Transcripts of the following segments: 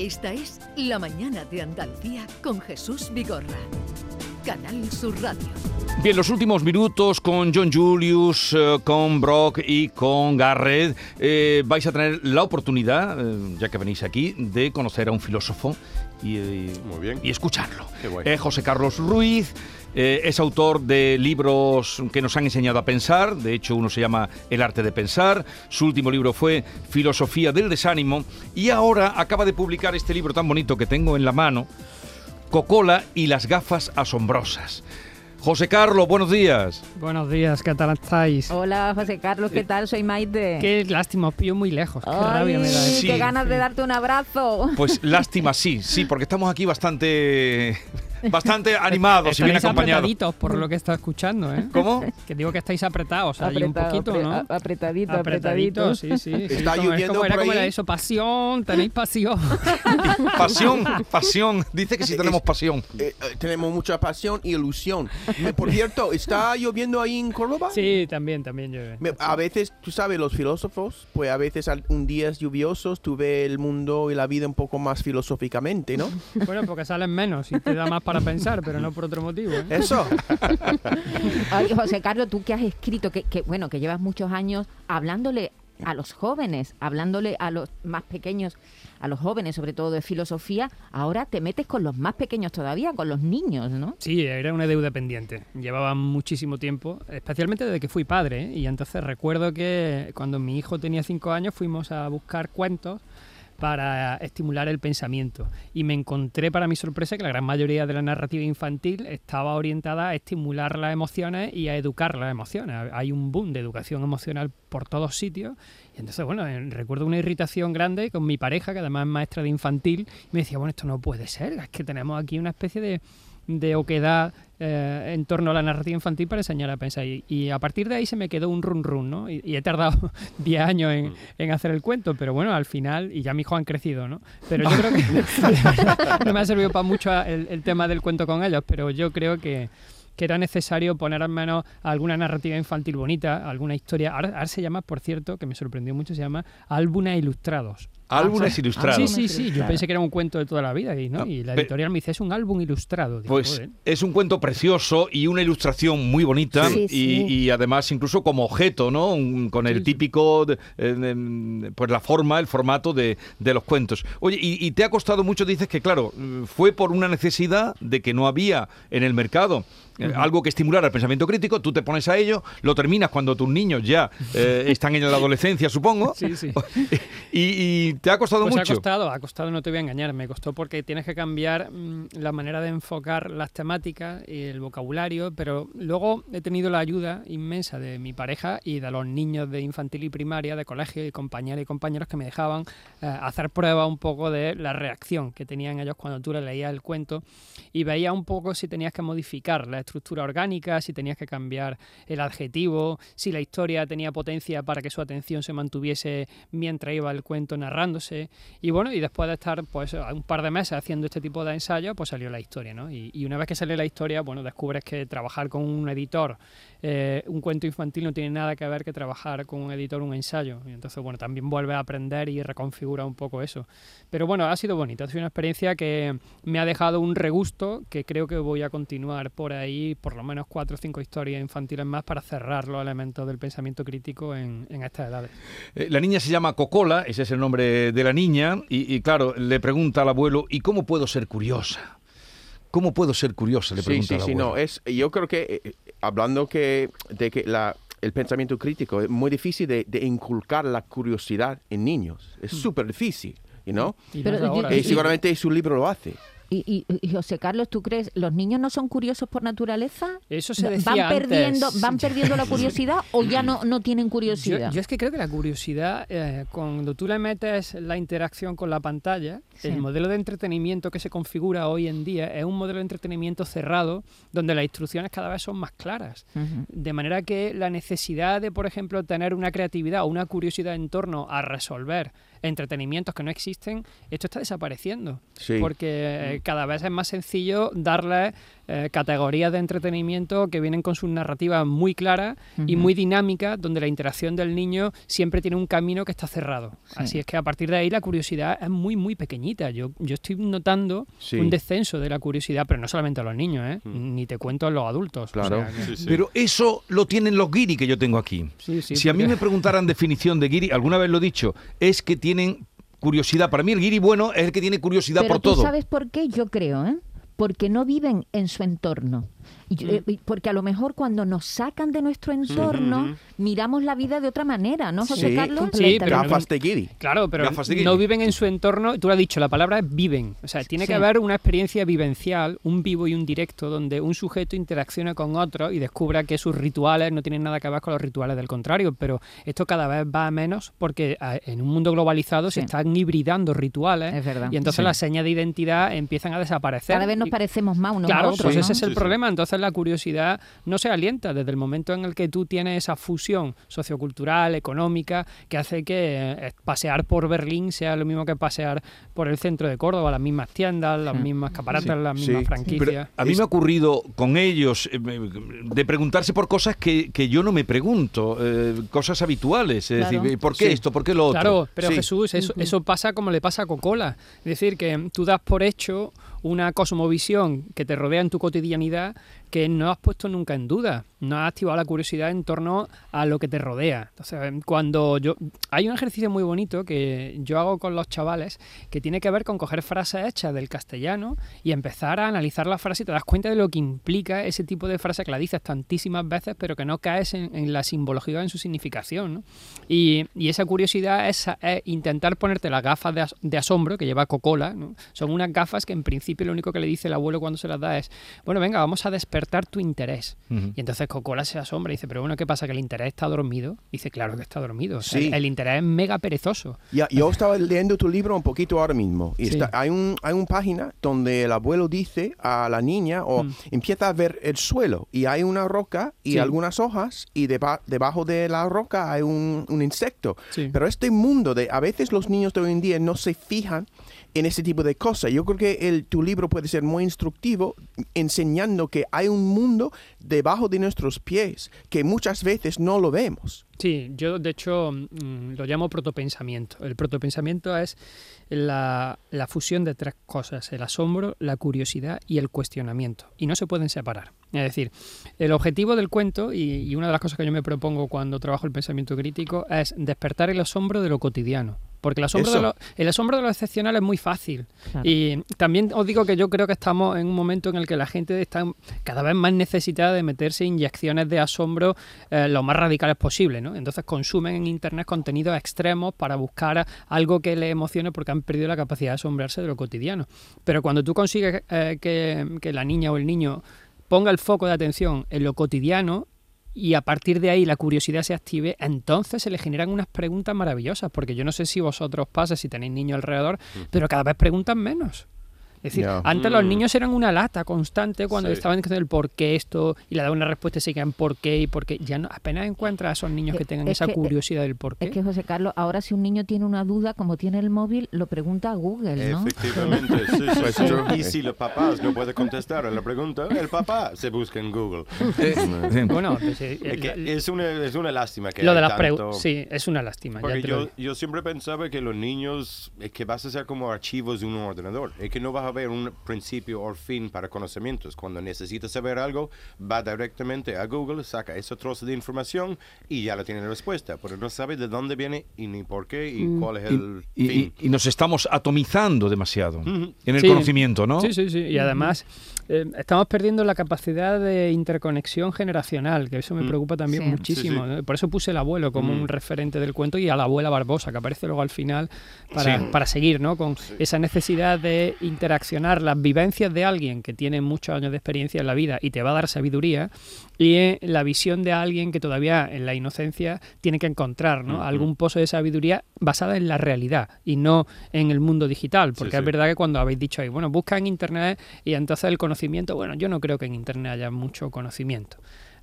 Esta es La Mañana de Andalucía con Jesús Vigorra. Canal Sur Radio. Bien, los últimos minutos con John Julius, eh, con Brock y con Garrett eh, vais a tener la oportunidad, eh, ya que venís aquí, de conocer a un filósofo y, Muy bien. y escucharlo. Qué guay. Eh, José Carlos Ruiz eh, es autor de libros que nos han enseñado a pensar, de hecho uno se llama El arte de pensar, su último libro fue Filosofía del desánimo y ahora acaba de publicar este libro tan bonito que tengo en la mano, Cocola y las gafas asombrosas. José Carlos, buenos días. Buenos días, ¿qué tal estáis? Hola, José Carlos, ¿qué tal? Soy Maite. Qué lástima, os pillo muy lejos. Qué Ay, rabia me da eso. Sí. qué ganas de darte un abrazo. Pues lástima, sí, sí, porque estamos aquí bastante, bastante animados y bien acompañados. apretaditos por lo que está escuchando, ¿eh? ¿Cómo? Que digo que estáis apretados allí un Apretado, poquito, apre- ¿no? apretadito, apretadito. Apretaditos, sí, sí. sí. ¿Está Como- es lloviendo como era por como ahí? era eso, pasión, tenéis pasión. Pasión, pasión. Dice que sí tenemos pasión. Eh, eh, tenemos mucha pasión y ilusión. Por cierto, ¿está lloviendo ahí en Córdoba? Sí, también, también llueve. A veces, tú sabes, los filósofos, pues a veces un días lluviosos tú ves el mundo y la vida un poco más filosóficamente, ¿no? Bueno, porque salen menos y te da más para pensar, pero no por otro motivo. ¿eh? Eso. José Carlos, tú que has escrito, que, que, bueno, que llevas muchos años hablándole a los jóvenes, hablándole a los más pequeños, a los jóvenes sobre todo de filosofía, ahora te metes con los más pequeños todavía, con los niños, ¿no? Sí, era una deuda pendiente. Llevaba muchísimo tiempo, especialmente desde que fui padre. ¿eh? Y entonces recuerdo que cuando mi hijo tenía cinco años fuimos a buscar cuentos para estimular el pensamiento. Y me encontré, para mi sorpresa, que la gran mayoría de la narrativa infantil estaba orientada a estimular las emociones y a educar las emociones. Hay un boom de educación emocional por todos sitios. Y entonces, bueno, eh, recuerdo una irritación grande con mi pareja, que además es maestra de infantil, y me decía, bueno, esto no puede ser, es que tenemos aquí una especie de, de oquedad eh, en torno a la narrativa infantil para enseñar a pensar. Y, y a partir de ahí se me quedó un run run, ¿no? Y, y he tardado 10 años en, en hacer el cuento, pero bueno, al final, y ya mis hijos han crecido, ¿no? Pero yo creo que no me ha servido para mucho el, el tema del cuento con ellos, pero yo creo que que era necesario poner al menos alguna narrativa infantil bonita, alguna historia. Ahora, ahora se llama, por cierto, que me sorprendió mucho, se llama Álbumes Ilustrados. Álbumes Ah, ilustrados. Sí, sí, sí. Yo pensé que era un cuento de toda la vida y, ¿no? Ah, y la editorial me dice, es un álbum ilustrado. Digo, Pues "Joder". es un cuento precioso y una ilustración muy bonita Sí, y, sí. y además incluso como objeto, ¿no? Un- con el Sí, típico, de- eh, pues la forma, el formato de, de los cuentos. Oye, y, y te ha costado mucho, dices que claro, fue por una necesidad de que no había en el mercado eh, algo que estimulara el pensamiento crítico, tú te pones a ello, lo terminas cuando tus niños ya eh, están en la adolescencia, supongo, Sí, sí. y, y te ha costado Pues mucho. ha costado, ha costado, no te voy a engañar, me costó porque tienes que cambiar mm, la manera de enfocar las temáticas y el vocabulario, pero luego he tenido la ayuda inmensa de mi pareja y de los niños de infantil y primaria, de colegio y compañeras y compañeros que me dejaban eh, hacer prueba un poco de la reacción que tenían ellos cuando tú les leías el cuento y veía un poco si tenías que modificar la estructura orgánica, si tenías que cambiar el adjetivo, si la historia tenía potencia para que su atención se mantuviese mientras iba el cuento narrándose. Y bueno, y después de estar pues un par de meses haciendo este tipo de ensayos, pues salió la historia, ¿no? Y, y una vez que sale la historia, bueno, descubres que trabajar con un editor eh, un cuento infantil no tiene nada que ver que trabajar con un editor un ensayo. Y entonces, bueno, también vuelve a aprender y reconfigura un poco eso. Pero bueno, ha sido bonito, ha sido una experiencia que me ha dejado un regusto que creo que voy a continuar por ahí, por lo menos cuatro o cinco historias infantiles más para cerrar los elementos del pensamiento crítico en, en estas edades. Eh, La niña se llama Cocola, ese es el nombre de la niña, y, y claro, le pregunta al abuelo, ¿y cómo puedo ser curiosa? ¿Cómo puedo ser curiosa? Le Sí, pregunta sí, al sí, abuelo. no. Es, yo creo que, eh, eh, hablando que, de que la, el pensamiento crítico es muy difícil de, de inculcar la curiosidad en niños. Es súper difícil, you know? Ahora, Y y- seguramente su libro lo hace. Y, y- y, José Carlos, ¿tú crees los niños no son curiosos por naturaleza? Eso se ¿Van decía perdiendo, antes. van perdiendo la curiosidad o ya no, no tienen Yo, curiosidad? yo es que creo que la curiosidad, eh, cuando tú le metes la interacción con la pantalla, Sí. el modelo de entretenimiento que se configura hoy en día es un modelo de entretenimiento cerrado donde las instrucciones cada vez son más claras. De manera que la necesidad de, por ejemplo, tener una creatividad o una curiosidad en torno a resolver entretenimientos que no existen, esto está desapareciendo. Sí. Porque eh, que cada vez es más sencillo darle eh, categorías de entretenimiento que vienen con sus narrativas muy claras y Ujú. muy dinámicas, donde la interacción del niño siempre tiene un camino que está cerrado. Así es que a partir de ahí la curiosidad es muy, muy pequeñita. Yo, yo estoy notando Sí. un descenso de la curiosidad, pero no solamente a los niños, ¿eh? ni te cuento a los adultos. O Claro. sea que- Sí, sí. Pero eso lo tienen los guiri que yo tengo aquí. Sí, sí, si a mí me preguntaran definición de guiri, alguna vez lo he dicho, es que tienen curiosidad. Para mí el guiri bueno es el que tiene curiosidad Pero por tú todo. sabes por qué, yo creo, ¿eh? Porque no viven en su entorno. Y yo- eh, porque a lo mejor cuando nos sacan de nuestro entorno, miramos la vida de otra manera, ¿no, José Sí. Carlos? Sí, pero- Gafas de guiri. Claro, pero Gafas de no viven en su entorno. Tú lo has dicho, la palabra es viven. O sea, tiene Sí. que haber una experiencia vivencial, un vivo y un directo, donde un sujeto interacciona con otro y descubra que sus rituales no tienen nada que ver con los rituales del contrario. Pero esto cada vez va a menos porque en un mundo globalizado se están hibridando rituales Es verdad. y entonces Sí. las señas de identidad empiezan a desaparecer. Cada vez nos parecemos más unos Claro, a otros, pues ¿no? ese es el problema. Entonces la curiosidad no se alienta desde el momento en el que tú tienes esa fusión sociocultural, económica, que hace que eh, pasear por Berlín sea lo mismo que pasear por el centro de Córdoba, las mismas tiendas, las mismas caparatas, Sí, las mismas Sí, franquicias. Pero a mí me ha ocurrido con ellos eh, de preguntarse por cosas que, que yo no me pregunto, eh, cosas habituales. Es Claro. decir, ¿por qué Sí. esto? ¿Por qué lo otro? Claro, pero Sí. Jesús, eso, eso pasa como le pasa a Coca-Cola. Es decir, que tú das por hecho una cosmovisión que te rodea en tu cotidianidad que no has puesto nunca en duda. No has activado la curiosidad en torno a lo que te rodea. Entonces, cuando yo... Hay un ejercicio muy bonito que yo hago con los chavales que tiene que ver con coger frases hechas del castellano y empezar a analizar la frase y te das cuenta de lo que implica ese tipo de frase que la dices tantísimas veces pero que no caes en, la simbología en su significación. Y, esa curiosidad es, es intentar ponerte las gafas de, de asombro que lleva Coca-Cola. ¿no? Son unas gafas que en principio lo único que le dice el abuelo cuando se las da es, bueno, venga, vamos a despertar tu interés. Ujú. Y entonces Coca-Cola se asombra y dice, pero bueno, ¿qué pasa? ¿Que el interés está dormido? Dice, claro que está dormido. Sí. el, el interés es mega perezoso. Ya, yo estaba leyendo tu libro un poquito ahora mismo. Y Sí. está- hay, un, hay una página donde el abuelo dice a la niña o Mm. empieza a ver el suelo y hay una roca y Sí. algunas hojas y deba- debajo de la roca hay un, un insecto. Pero este mundo de a veces los niños de hoy en día no se fijan en ese tipo de cosas. Yo creo que el, tu libro puede ser muy instructivo enseñando que hay un mundo debajo de nuestros pies que muchas veces no lo vemos. Sí, yo de hecho mm, lo llamo protopensamiento. El protopensamiento es la, la fusión de tres cosas, el asombro, la curiosidad y el cuestionamiento. Y no se pueden separar. Es decir, el objetivo del cuento, y, y una de las cosas que yo me propongo cuando trabajo el pensamiento crítico, es despertar el asombro de lo cotidiano. Porque el asombro, de lo, el asombro de lo excepcional es muy fácil. Claro. Y también os digo que yo creo que estamos en un momento en el que la gente está cada vez más necesitada de meterse inyecciones de asombro eh, lo más radicales posible, ¿no? Entonces consumen en internet contenidos extremos para buscar algo que les emocione porque han perdido la capacidad de asombrarse de lo cotidiano. Pero cuando tú consigues eh, que, que la niña o el niño ponga el foco de atención en lo cotidiano y a partir de ahí la curiosidad se active, entonces se le generan unas preguntas maravillosas, porque yo no sé si vosotros pasa, si tenéis niños alrededor, pero cada vez preguntan menos. Es decir, antes los Mm. niños eran una lata constante cuando Sí. estaban diciendo el por qué esto y le daban una respuesta y seguían por qué y por qué. Ya no, apenas encuentras a esos niños que Es- tengan es esa que- curiosidad del por qué. Es que José Carlos, ahora si un niño tiene una duda, como tiene el móvil, lo pregunta a Google, ¿no? Efectivamente, sí, sí, Pues sí. Y si los papás no pueden contestar a la pregunta, el papá se busca en Google. Eh. Bueno, pues, eh, Es, que el- es, una, es una lástima que lo de las tanto- preguntas. Sí, es una lástima. Porque yo, yo siempre pensaba que los niños es que vas a ser como archivos de un ordenador. Es que no vas a ver un principio o fin para conocimientos. Cuando necesitas saber algo, va directamente a Google, saca ese trozo de información y ya la tiene la respuesta. Pero no sabe de dónde viene y ni por qué y Mm. cuál es el Y, y- fin. y nos estamos atomizando demasiado Ujú. en el Sí. conocimiento, ¿no? Sí, sí, sí. Y además eh, estamos perdiendo la capacidad de interconexión generacional, que eso me Mm. preocupa también Sí. muchísimo. Sí. Por eso puse el abuelo como Mm. un referente del cuento y a la abuela Barbosa, que aparece luego al final para, Sí. para seguir, ¿no? Con esa necesidad de interaccionar las vivencias de alguien que tiene muchos años de experiencia en la vida y te va a dar sabiduría y eh, la visión de alguien que todavía en la inocencia tiene que encontrar, ¿no? Algún pozo de sabiduría basada en la realidad y no en el mundo digital, porque Sí, es sí. verdad que cuando habéis dicho ahí, bueno, busca en internet y entonces el conocimiento, bueno, yo no creo que en internet haya mucho conocimiento.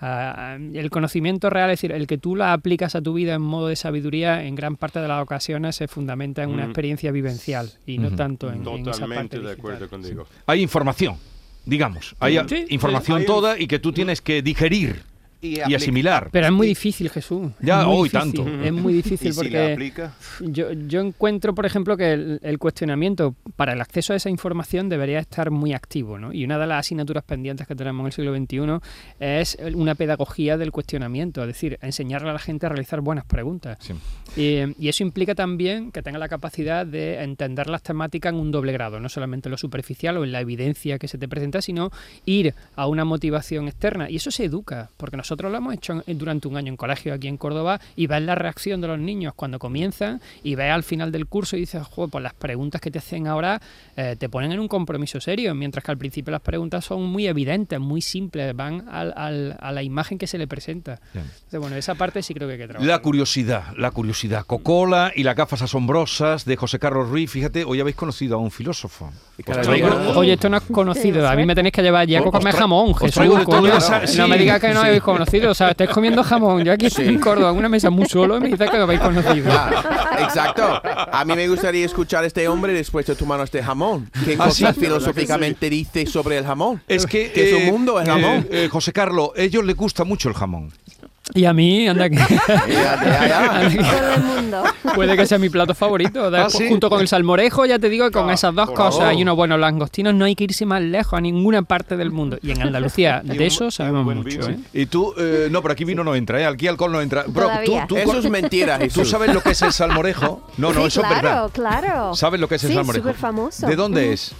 Ah, el conocimiento real, es decir, el que tú la aplicas a tu vida en modo de sabiduría, en gran parte de las ocasiones se fundamenta en una Ujú. experiencia vivencial y no tanto en, en esa parte Totalmente de digital. acuerdo contigo. Hay información, digamos. Hay Sí, información hay un- toda y que tú tienes que digerir y asimilar. Pero es muy difícil, Jesús. Ya, hoy difícil, tanto. Es muy difícil Y si la porque aplica, yo, yo encuentro, por ejemplo, que el, el cuestionamiento para el acceso a esa información debería estar muy activo. ¿no? Y una de las asignaturas pendientes que tenemos en el siglo XXI es una pedagogía del cuestionamiento, es decir, enseñarle a la gente a realizar buenas preguntas. Sí. Y, y eso implica también que tenga la capacidad de entender las temáticas en un doble grado, no solamente en lo superficial o en la evidencia que se te presenta, sino ir a una motivación externa. Y eso se educa, porque nosotros lo hemos hecho durante un año en colegio aquí en Córdoba y ves la reacción de los niños cuando comienzan y ves al final del curso y dices, joder, pues las preguntas que te hacen ahora eh, te ponen en un compromiso serio, mientras que al principio las preguntas son muy evidentes, muy simples, van al- al- a la imagen que se le presenta. Bien. Entonces, bueno, esa parte sí creo que hay que trabajar. La curiosidad, la curiosidad. Cocola y las gafas asombrosas de José Carlos Ruiz. Fíjate, hoy habéis conocido a un filósofo. Oye, esto no es conocido. A mí me tenéis que llevar ya a comer jamón, Jesús. no me digas que no habéis conocido. O sea, estáis comiendo jamón. Yo aquí estoy en Córdoba, en una mesa muy solo, y me dices que no habéis conocido. Ah, exacto. A mí me gustaría escuchar a este hombre después de tomar este jamón. ¿Qué Ah, sí? cosas filosóficamente dice sobre el jamón? Es que, Que su eh, mundo es eh, jamón. eh, José Carlos, a ellos les gusta mucho el jamón. Y a mí, anda que. Ya, ya, ya. Todo el mundo. Puede que sea mi plato favorito. Ah, ¿sí? Junto con el salmorejo, ya te digo, que con Ah, esas dos cosas favor. y unos buenos langostinos, no hay que irse más lejos a ninguna parte del mundo. Y en Andalucía, un- de eso sabemos mucho. vino. ¿eh? Y tú, eh, no, pero aquí vino no entra, ¿eh? aquí alcohol no entra. Bro, tú, tú, Eso es mentira, ¿tú sabes lo que es el salmorejo? No, no, Sí, eso claro, es verdad. claro. ¿Sabes lo que es el sí, salmorejo? súper famoso. ¿De dónde Mm. es?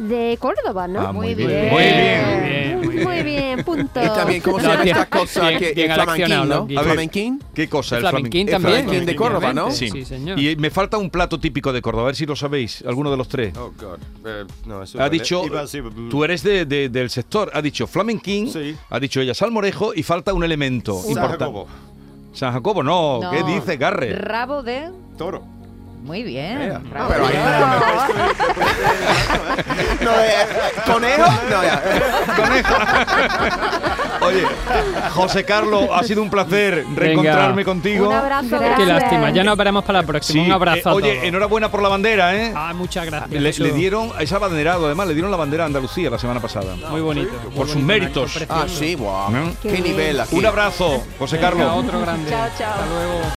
De Córdoba, ¿no? Ah, muy Muy bien. bien. Muy bien. Muy bien, muy bien. Punto. Y también, ¿cómo se llama esta cosa? bien, que, bien el flamenquín, ¿no? Ver. ¿Flamenquín? ¿Qué cosa? El flamenquín El también. flamenquín de Córdoba, ¿no? Sí. Sí, señor. Y me falta un plato típico de Córdoba, a ver si lo sabéis, alguno de los tres. Oh, God. Eh, no, eso Ha vale. dicho, mm, tú eres de- de- del sector, ha dicho flamenquín, Sí. ha dicho ella salmorejo y falta un elemento San importante. Jacobo, San Jacobo, no, No. ¿qué dice Garre? Rabo de... Toro. Muy bien. Pero ahí- No, eh, ¿Conejo? No, ya. Oye, José Carlos, ha sido un placer reencontrarme contigo. Un abrazo. Qué grande. lástima, ya nos veremos para la próxima. Sí, Un abrazo. eh, a oye, todos. enhorabuena por la bandera, ¿eh? Ah, muchas gracias. Le, le dieron, esa banderado además, le dieron la bandera a Andalucía la semana pasada. Muy bonito. Por muy sus bonito, méritos. Ah, sí, wow. ¿No? Qué nivel aquí. Un abrazo, José Venga, Carlos. otro grande. Chao, chao. Hasta luego.